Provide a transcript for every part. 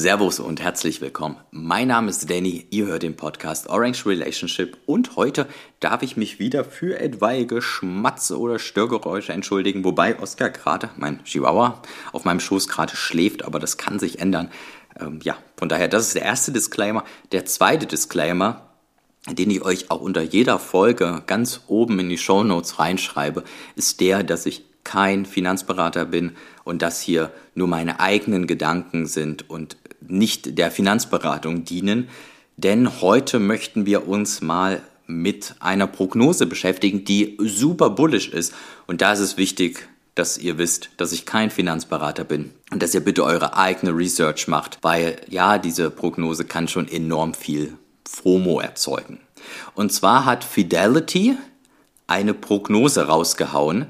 Servus und herzlich willkommen. Mein Name ist Danny, ihr hört den Podcast Orange Relationship und heute darf ich mich wieder für etwaige Schmatze oder Störgeräusche entschuldigen, wobei Oskar gerade, mein Chihuahua, auf meinem Schoß gerade schläft, aber das kann sich ändern. Ähm, ja, von daher, das ist der erste Disclaimer. Der zweite Disclaimer, den ich euch auch unter jeder Folge ganz oben in die Show Notes reinschreibe, ist der, dass ich kein Finanzberater bin und das hier nur meine eigenen Gedanken sind und nicht der Finanzberatung dienen. Denn heute möchten wir uns mal mit einer Prognose beschäftigen, die super bullish ist. Und da ist es wichtig, dass ihr wisst, dass ich kein Finanzberater bin und dass ihr bitte eure eigene Research macht, weil ja, diese Prognose kann schon enorm viel FOMO erzeugen. Und zwar hat Fidelity eine Prognose rausgehauen,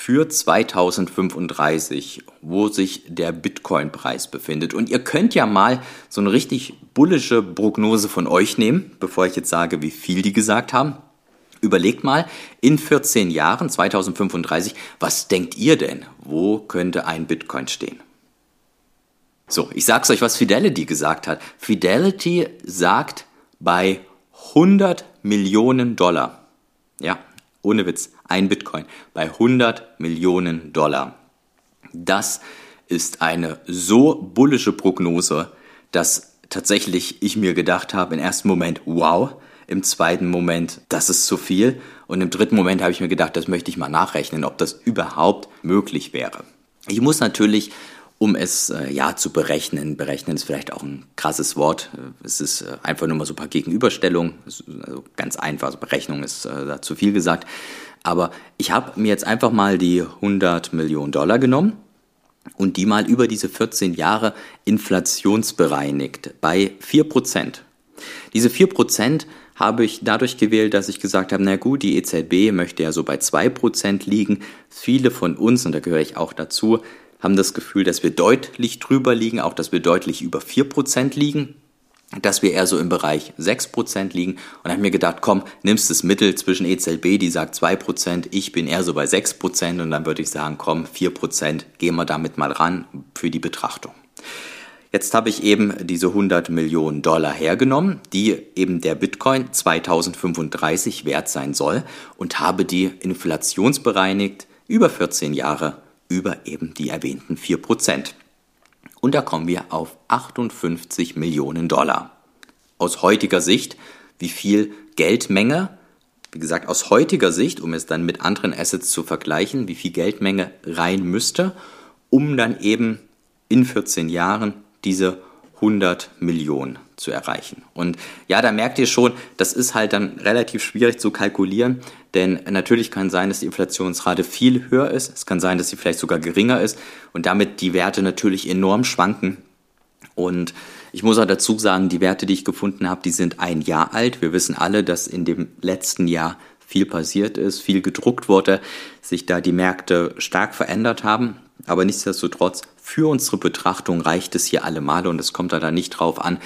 für 2035, wo sich der Bitcoin-Preis befindet. Und ihr könnt ja mal so eine richtig bullische Prognose von euch nehmen, bevor ich jetzt sage, wie viel die gesagt haben. Überlegt mal, in 14 Jahren, 2035, was denkt ihr denn? Wo könnte ein Bitcoin stehen? So, ich sag's euch, was Fidelity gesagt hat. Fidelity sagt bei 100 Millionen Dollar. Ja, ohne Witz, ein Bitcoin bei 100 Millionen Dollar. Das ist eine so bullische Prognose, dass tatsächlich ich mir gedacht habe im ersten Moment, wow, im zweiten Moment, das ist zu viel und im dritten Moment habe ich mir gedacht, das möchte ich mal nachrechnen, ob das überhaupt möglich wäre. Ich muss natürlich um es äh, ja zu berechnen. Berechnen ist vielleicht auch ein krasses Wort. Es ist äh, einfach nur mal so ein paar Gegenüberstellungen. Also ganz einfach. Also Berechnung ist äh, da zu viel gesagt. Aber ich habe mir jetzt einfach mal die 100 Millionen Dollar genommen und die mal über diese 14 Jahre inflationsbereinigt bei 4%. Diese 4% habe ich dadurch gewählt, dass ich gesagt habe, na gut, die EZB möchte ja so bei 2% liegen. Viele von uns, und da gehöre ich auch dazu, haben das Gefühl, dass wir deutlich drüber liegen, auch dass wir deutlich über 4% liegen, dass wir eher so im Bereich 6% liegen. Und habe mir gedacht, komm, nimmst das Mittel zwischen EZB, die sagt 2%, ich bin eher so bei 6% und dann würde ich sagen, komm, 4%, gehen wir damit mal ran für die Betrachtung. Jetzt habe ich eben diese 100 Millionen Dollar hergenommen, die eben der Bitcoin 2035 wert sein soll und habe die inflationsbereinigt über 14 Jahre über eben die erwähnten 4%. Und da kommen wir auf 58 Millionen Dollar. Aus heutiger Sicht, wie viel Geldmenge, wie gesagt, aus heutiger Sicht, um es dann mit anderen Assets zu vergleichen, wie viel Geldmenge rein müsste, um dann eben in 14 Jahren diese 100 Millionen zu erreichen. Und ja, da merkt ihr schon, das ist halt dann relativ schwierig zu kalkulieren, denn natürlich kann sein, dass die Inflationsrate viel höher ist, es kann sein, dass sie vielleicht sogar geringer ist und damit die Werte natürlich enorm schwanken. Und ich muss auch dazu sagen, die Werte, die ich gefunden habe, die sind ein Jahr alt. Wir wissen alle, dass in dem letzten Jahr viel passiert ist, viel gedruckt wurde, sich da die Märkte stark verändert haben. Aber nichtsdestotrotz, für unsere Betrachtung reicht es hier allemal und es kommt da dann nicht drauf an,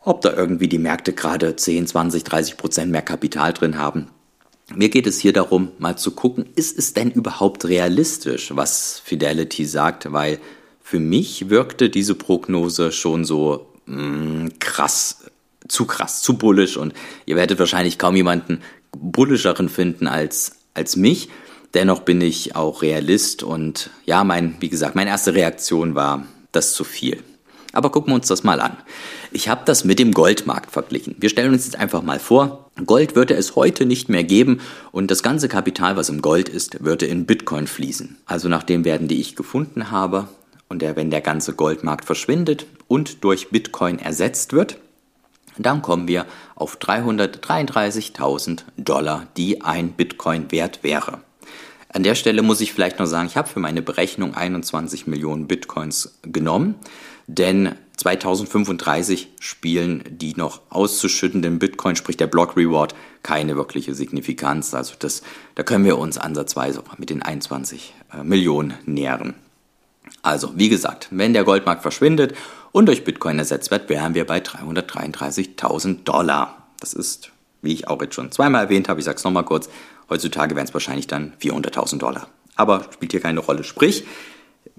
ob da irgendwie die Märkte gerade 10, 20, 30 Prozent mehr Kapital drin haben. Mir geht es hier darum, mal zu gucken, ist es denn überhaupt realistisch, was Fidelity sagt, weil für mich wirkte diese Prognose schon so mh, mm, krass, zu krass, zu bullisch und ihr werdet wahrscheinlich kaum jemanden bullischeren finden als, als mich. Dennoch bin ich auch Realist und ja, mein, wie gesagt, meine erste Reaktion war, das zu viel. Aber gucken wir uns das mal an. Ich habe das mit dem Goldmarkt verglichen. Wir stellen uns jetzt einfach mal vor, Gold würde es heute nicht mehr geben und das ganze Kapital, was im Gold ist, würde in Bitcoin fließen. Also nach den Werten, die ich gefunden habe, und der, wenn der ganze Goldmarkt verschwindet und durch Bitcoin ersetzt wird, dann kommen wir auf 333.000 Dollar, die ein Bitcoin wert wäre. An der Stelle muss ich vielleicht noch sagen, ich habe für meine Berechnung 21 Millionen Bitcoins genommen, denn 2035 spielen die noch auszuschüttenden Bitcoin, sprich der Block Reward, keine wirkliche Signifikanz. Also das, da können wir uns ansatzweise mit den 21 äh, Millionen nähern. Also, wie gesagt, wenn der Goldmarkt verschwindet und durch Bitcoin ersetzt wird, wären wir bei 333.000 Dollar. Das ist, wie ich auch jetzt schon zweimal erwähnt habe, ich sage es nochmal kurz, Heutzutage wären es wahrscheinlich dann 400.000 Dollar. Aber spielt hier keine Rolle. Sprich,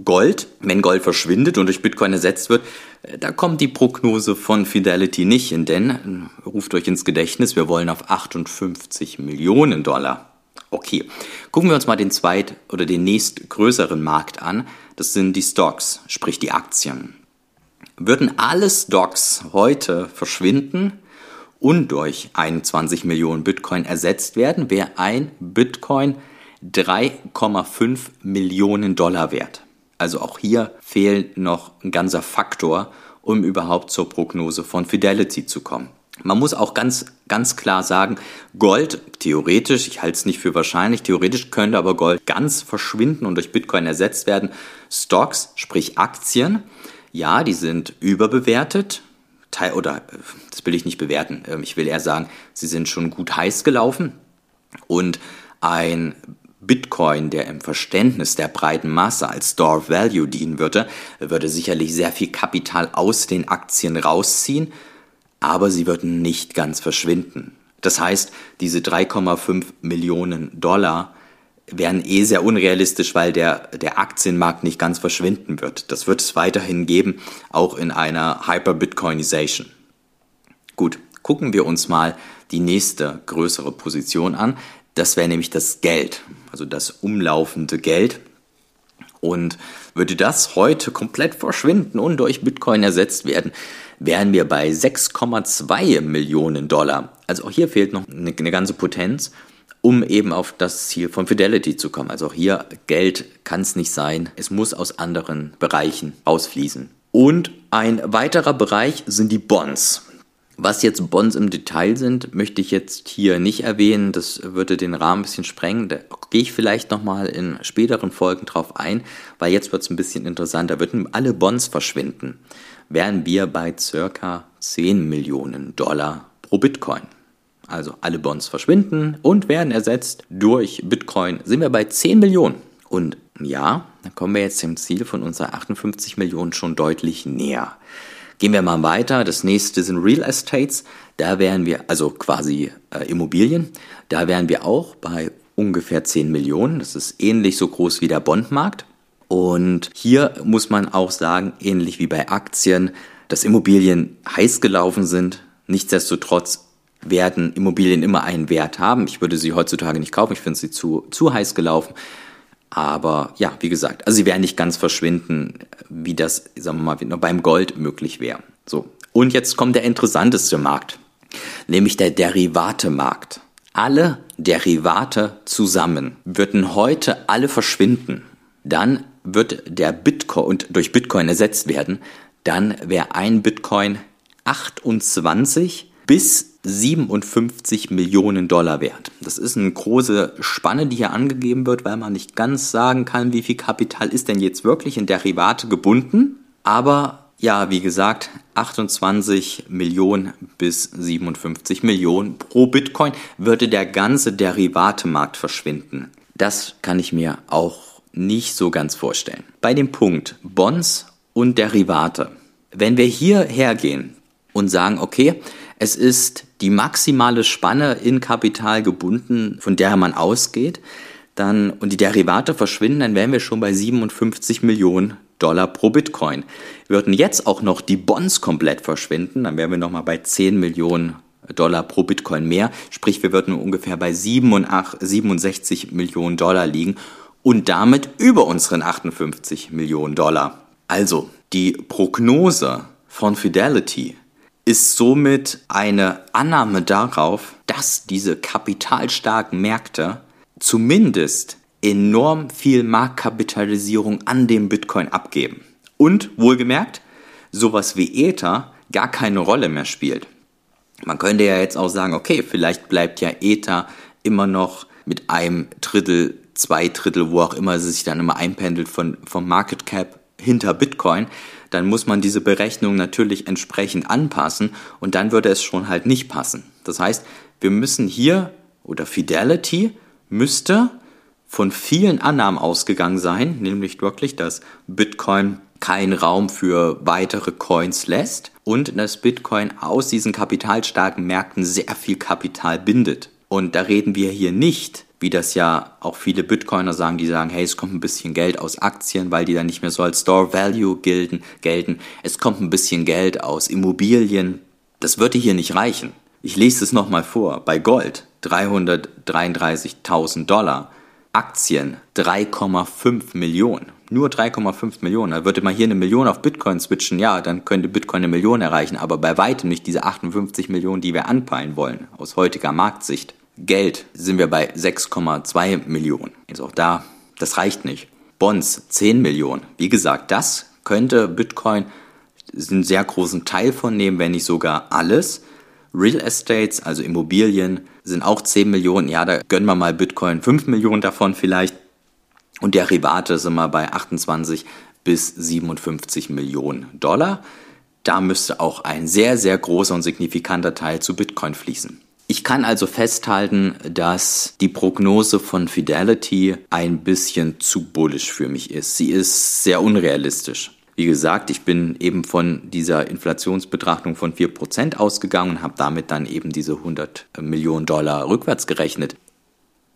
Gold, wenn Gold verschwindet und durch Bitcoin ersetzt wird, äh, da kommt die Prognose von Fidelity nicht hin, denn äh, ruft euch ins Gedächtnis, wir wollen auf 58 Millionen Dollar. Okay, gucken wir uns mal den zweit- oder den nächstgrößeren Markt an. Das sind die Stocks, sprich die Aktien. Würden alle Stocks heute verschwinden und durch 21 Millionen Bitcoin ersetzt werden, wäre ein Bitcoin 3,5 Millionen Dollar wert. Also auch hier fehlt noch ein ganzer Faktor, um überhaupt zur Prognose von Fidelity zu kommen. Man muss auch ganz, ganz klar sagen, Gold, theoretisch, ich halte es nicht für wahrscheinlich, theoretisch könnte aber Gold ganz verschwinden und durch Bitcoin ersetzt werden. Stocks, sprich Aktien, ja, die sind überbewertet, oder das will ich nicht bewerten, ähm, ich will eher sagen, sie sind schon gut heiß gelaufen und ein Bitcoin, der im Verständnis der breiten Masse als Store Value dienen würde, würde sicherlich sehr viel Kapital aus den Aktien rausziehen, aber sie würden nicht ganz verschwinden. Das heißt, diese 3,5 Millionen Dollar wären eh sehr unrealistisch, weil der, der Aktienmarkt nicht ganz verschwinden wird. Das wird es weiterhin geben, auch in einer Hyper-Bitcoinization. Gut, gucken wir uns mal die nächste größere Position an. Das wäre nämlich das Geld, also das umlaufende Geld. Und würde das heute komplett verschwinden und durch Bitcoin ersetzt werden, wären wir bei 6,2 Millionen Dollar. Also auch hier fehlt noch eine, eine ganze Potenz, um eben auf das Ziel von Fidelity zu kommen. Also auch hier Geld kann es nicht sein. Es muss aus anderen Bereichen ausfließen. Und ein weiterer Bereich sind die Bonds. Was jetzt Bonds im Detail sind, möchte ich jetzt hier nicht erwähnen. Das würde den Rahmen ein bisschen sprengen. Da gehe ich vielleicht nochmal in späteren Folgen drauf ein, weil jetzt wird es ein bisschen interessanter. Würden alle Bonds verschwinden, wären wir bei circa 10 Millionen Dollar pro Bitcoin. Also alle Bonds verschwinden und werden ersetzt durch Bitcoin. Sind wir bei 10 Millionen. Und ja, dann kommen wir jetzt dem Ziel von unserer 58 Millionen schon deutlich näher. Gehen wir mal weiter. Das nächste sind Real Estates. Da wären wir, also quasi äh, Immobilien, da wären wir auch bei ungefähr 10 Millionen. Das ist ähnlich so groß wie der Bondmarkt. Und hier muss man auch sagen, ähnlich wie bei Aktien, dass Immobilien heiß gelaufen sind. Nichtsdestotrotz werden Immobilien immer einen Wert haben. Ich würde sie heutzutage nicht kaufen. Ich finde sie zu, zu heiß gelaufen. Aber ja, wie gesagt, also sie werden nicht ganz verschwinden, wie das, sagen wir mal, beim Gold möglich wäre. So. Und jetzt kommt der interessanteste Markt, nämlich der Derivatemarkt. Alle Derivate zusammen würden heute alle verschwinden. Dann wird der Bitcoin und durch Bitcoin ersetzt werden. Dann wäre ein Bitcoin 28 bis 57 Millionen Dollar wert. Das ist eine große Spanne, die hier angegeben wird, weil man nicht ganz sagen kann, wie viel Kapital ist denn jetzt wirklich in Derivate gebunden. Aber ja, wie gesagt, 28 Millionen bis 57 Millionen pro Bitcoin würde der ganze Derivatemarkt verschwinden. Das kann ich mir auch nicht so ganz vorstellen. Bei dem Punkt Bonds und Derivate. Wenn wir hier hergehen und sagen, okay, es ist die maximale Spanne in Kapital gebunden, von der man ausgeht, dann, und die Derivate verschwinden, dann wären wir schon bei 57 Millionen Dollar pro Bitcoin. Würden jetzt auch noch die Bonds komplett verschwinden, dann wären wir nochmal bei 10 Millionen Dollar pro Bitcoin mehr. Sprich, wir würden ungefähr bei 67 Millionen Dollar liegen und damit über unseren 58 Millionen Dollar. Also, die Prognose von Fidelity ist somit eine Annahme darauf, dass diese kapitalstarken Märkte zumindest enorm viel Marktkapitalisierung an dem Bitcoin abgeben. Und wohlgemerkt, sowas wie Ether gar keine Rolle mehr spielt. Man könnte ja jetzt auch sagen, okay, vielleicht bleibt ja Ether immer noch mit einem Drittel, zwei Drittel, wo auch immer es sich dann immer einpendelt von, vom Market Cap hinter Bitcoin dann muss man diese Berechnung natürlich entsprechend anpassen und dann würde es schon halt nicht passen. Das heißt, wir müssen hier oder Fidelity müsste von vielen Annahmen ausgegangen sein, nämlich wirklich, dass Bitcoin keinen Raum für weitere Coins lässt und dass Bitcoin aus diesen kapitalstarken Märkten sehr viel Kapital bindet. Und da reden wir hier nicht, wie das ja auch viele Bitcoiner sagen, die sagen, hey, es kommt ein bisschen Geld aus Aktien, weil die dann nicht mehr so als Store Value gelten. Es kommt ein bisschen Geld aus Immobilien. Das würde hier nicht reichen. Ich lese es nochmal vor. Bei Gold 333.000 Dollar. Aktien 3,5 Millionen. Nur 3,5 Millionen. Da würde man hier eine Million auf Bitcoin switchen, ja, dann könnte Bitcoin eine Million erreichen, aber bei weitem nicht diese 58 Millionen, die wir anpeilen wollen, aus heutiger Marktsicht. Geld sind wir bei 6,2 Millionen. Jetzt auch da, das reicht nicht. Bonds 10 Millionen. Wie gesagt, das könnte Bitcoin einen sehr großen Teil von nehmen, wenn nicht sogar alles. Real Estates, also Immobilien, sind auch 10 Millionen. Ja, da gönnen wir mal Bitcoin 5 Millionen davon vielleicht. Und Derivate sind wir bei 28 bis 57 Millionen Dollar. Da müsste auch ein sehr, sehr großer und signifikanter Teil zu Bitcoin fließen. Ich kann also festhalten, dass die Prognose von Fidelity ein bisschen zu bullish für mich ist. Sie ist sehr unrealistisch. Wie gesagt, ich bin eben von dieser Inflationsbetrachtung von 4% ausgegangen und habe damit dann eben diese 100 Millionen Dollar rückwärts gerechnet.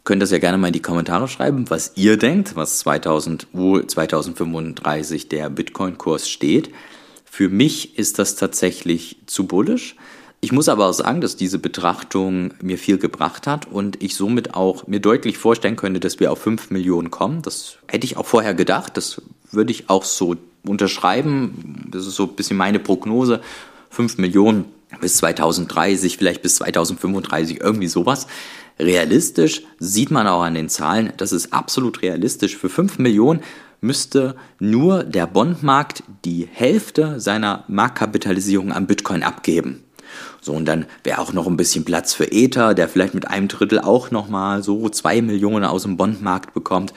Könnt das ja gerne mal in die Kommentare schreiben, was ihr denkt, was 2000, wo 2035 der Bitcoin-Kurs steht. Für mich ist das tatsächlich zu bullish. Ich muss aber auch sagen, dass diese Betrachtung mir viel gebracht hat und ich somit auch mir deutlich vorstellen könnte, dass wir auf 5 Millionen kommen. Das hätte ich auch vorher gedacht. Das würde ich auch so unterschreiben. Das ist so ein bisschen meine Prognose. 5 Millionen bis 2030, vielleicht bis 2035, irgendwie sowas. Realistisch sieht man auch an den Zahlen, das ist absolut realistisch. Für 5 Millionen müsste nur der Bondmarkt die Hälfte seiner Marktkapitalisierung an Bitcoin abgeben. So, und dann wäre auch noch ein bisschen Platz für Ether, der vielleicht mit einem Drittel auch nochmal so 2 Millionen aus dem Bondmarkt bekommt.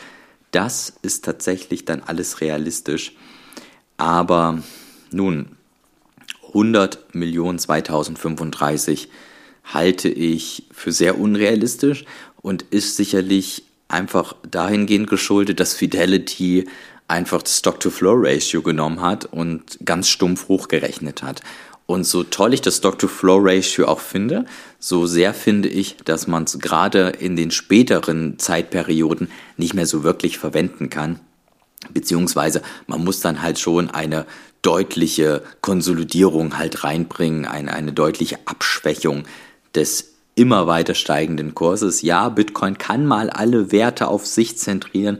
Das ist tatsächlich dann alles realistisch. Aber nun, 100 Millionen 2035 halte ich für sehr unrealistisch und ist sicherlich einfach dahingehend geschuldet, dass Fidelity einfach das Stock-to-Flow-Ratio genommen hat und ganz stumpf hochgerechnet hat. Und so toll ich das Stock-to-Flow-Ratio auch finde, so sehr finde ich, dass man es gerade in den späteren Zeitperioden nicht mehr so wirklich verwenden kann. Beziehungsweise man muss dann halt schon eine deutliche Konsolidierung halt reinbringen, eine, eine deutliche Abschwächung des immer weiter steigenden Kurses. Ja, Bitcoin kann mal alle Werte auf sich zentrieren,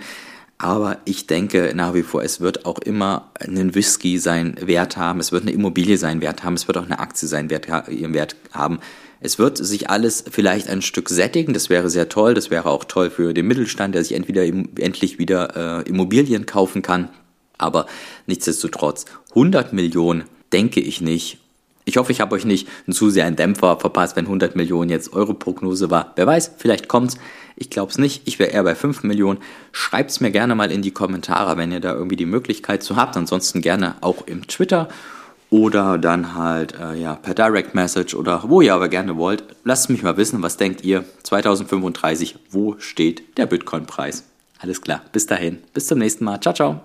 aber ich denke nach wie vor, es wird auch immer einen Whisky seinen Wert haben, es wird eine Immobilie seinen Wert haben, es wird auch eine Aktie seinen Wert, ihren Wert haben. Es wird sich alles vielleicht ein Stück sättigen, das wäre sehr toll, das wäre auch toll für den Mittelstand, der sich entweder endlich wieder äh, Immobilien kaufen kann. Aber nichtsdestotrotz, 100 Millionen denke ich nicht. Ich hoffe, ich habe euch nicht zu sehr einen Dämpfer verpasst, wenn 100 Millionen jetzt eure Prognose war. Wer weiß, vielleicht kommt's. Ich glaube es nicht. Ich wäre eher bei 5 Millionen. Schreibt es mir gerne mal in die Kommentare, wenn ihr da irgendwie die Möglichkeit zu habt. Ansonsten gerne auch im Twitter oder dann halt äh, ja, per Direct Message oder wo ihr aber gerne wollt. Lasst mich mal wissen, was denkt ihr 2035, wo steht der Bitcoin-Preis? Alles klar, bis dahin, bis zum nächsten Mal. Ciao, ciao.